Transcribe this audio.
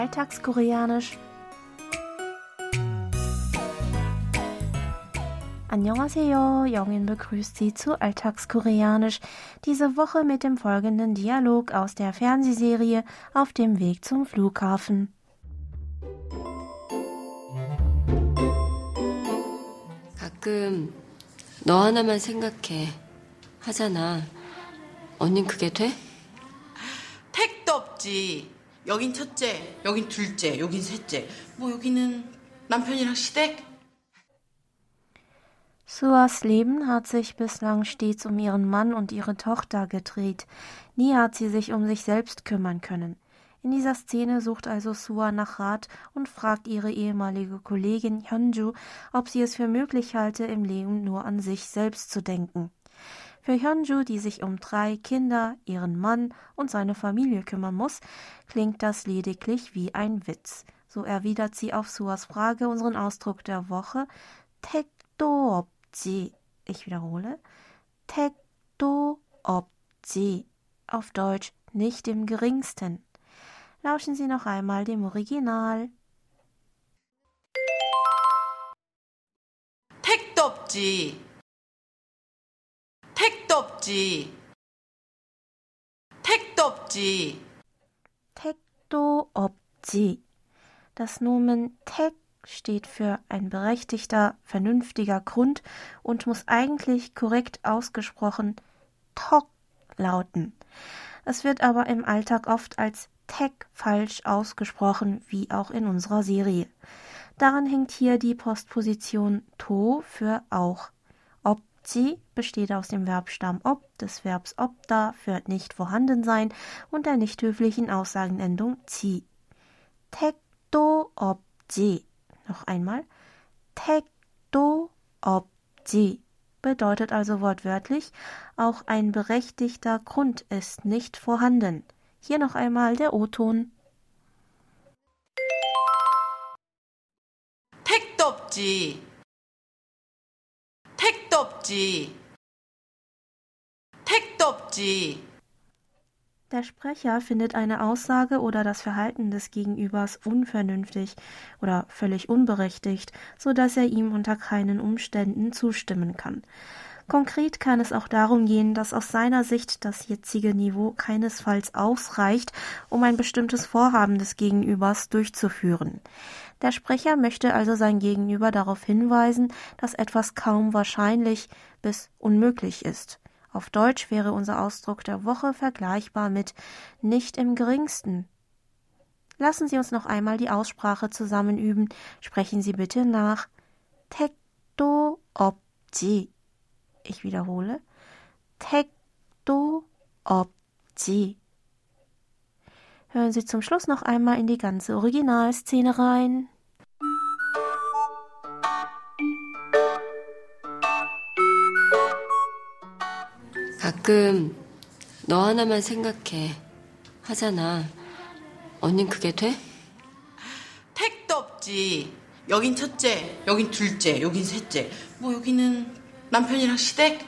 Alltagskoreanisch. Annyeonghaseyo, Jongin begrüßt Sie zu Alltagskoreanisch. Diese Woche mit dem folgenden Dialog aus der Fernsehserie Auf dem Weg zum Flughafen. 가끔 너 하나만 생각해 하잖아. 언닌 그게 돼? 택도 없지. 여긴 첫째, 여긴 둘째, 여긴 셋째. 뭐 여기는 남편이랑 시댁? Suas Leben hat sich bislang stets um ihren Mann und ihre Tochter gedreht. Nie hat sie sich um sich selbst kümmern können. In dieser Szene sucht also Sua nach Rat und fragt ihre ehemalige Kollegin Hyunju, ob sie es für möglich halte, im Leben nur an sich selbst zu denken. Für Hyunju, die sich um drei Kinder, ihren Mann und seine Familie kümmern muss, klingt das lediglich wie ein Witz. So erwidert sie auf Suas Frage unseren Ausdruck der Woche 택도 없지. Ich wiederhole. 택도 없지. Auf Deutsch nicht im geringsten. Lauschen Sie noch einmal dem Original. 택도 없지. 택도 없지. 택도 없지. 택도 없지. Das Nomen 택 steht für ein berechtigter, vernünftiger Grund und muss eigentlich korrekt ausgesprochen 턱 lauten. Es wird aber im Alltag oft als Tech falsch ausgesprochen, wie auch in unserer Serie. Daran hängt hier die Postposition to für auch. Obji besteht aus dem Verbstamm ob, des Verbs obda für nicht vorhanden sein und der nicht höflichen Aussagenendung zi. 택도 없지. Noch einmal. 택도 없지 bedeutet also wortwörtlich, auch ein berechtigter Grund ist nicht vorhanden. Hier noch einmal der O-Ton. 택도 없지. 택도 없지. 택도 없지. Der Sprecher findet eine Aussage oder das Verhalten des Gegenübers unvernünftig oder völlig unberechtigt, so dass er ihm unter keinen Umständen zustimmen kann. Konkret kann es auch darum gehen, dass aus seiner Sicht das jetzige Niveau keinesfalls ausreicht, um ein bestimmtes Vorhaben des Gegenübers durchzuführen. Der Sprecher möchte also sein Gegenüber darauf hinweisen, dass etwas kaum wahrscheinlich bis unmöglich ist. Auf Deutsch wäre unser Ausdruck der Woche vergleichbar mit nicht im geringsten. Lassen Sie uns noch einmal die Aussprache zusammen üben. Sprechen Sie bitte nach Tekto Opji. Ich wiederhole. Tekto Opji. Hören Sie zum Schluss noch einmal in die ganze Originalszene rein. 가끔 너 하나만 생각해 하잖아. 언닌 그게 돼? 택도 없지. 여긴 첫째, 여긴 둘째, 여긴 셋째. 뭐 여기는 남편이랑 시댁?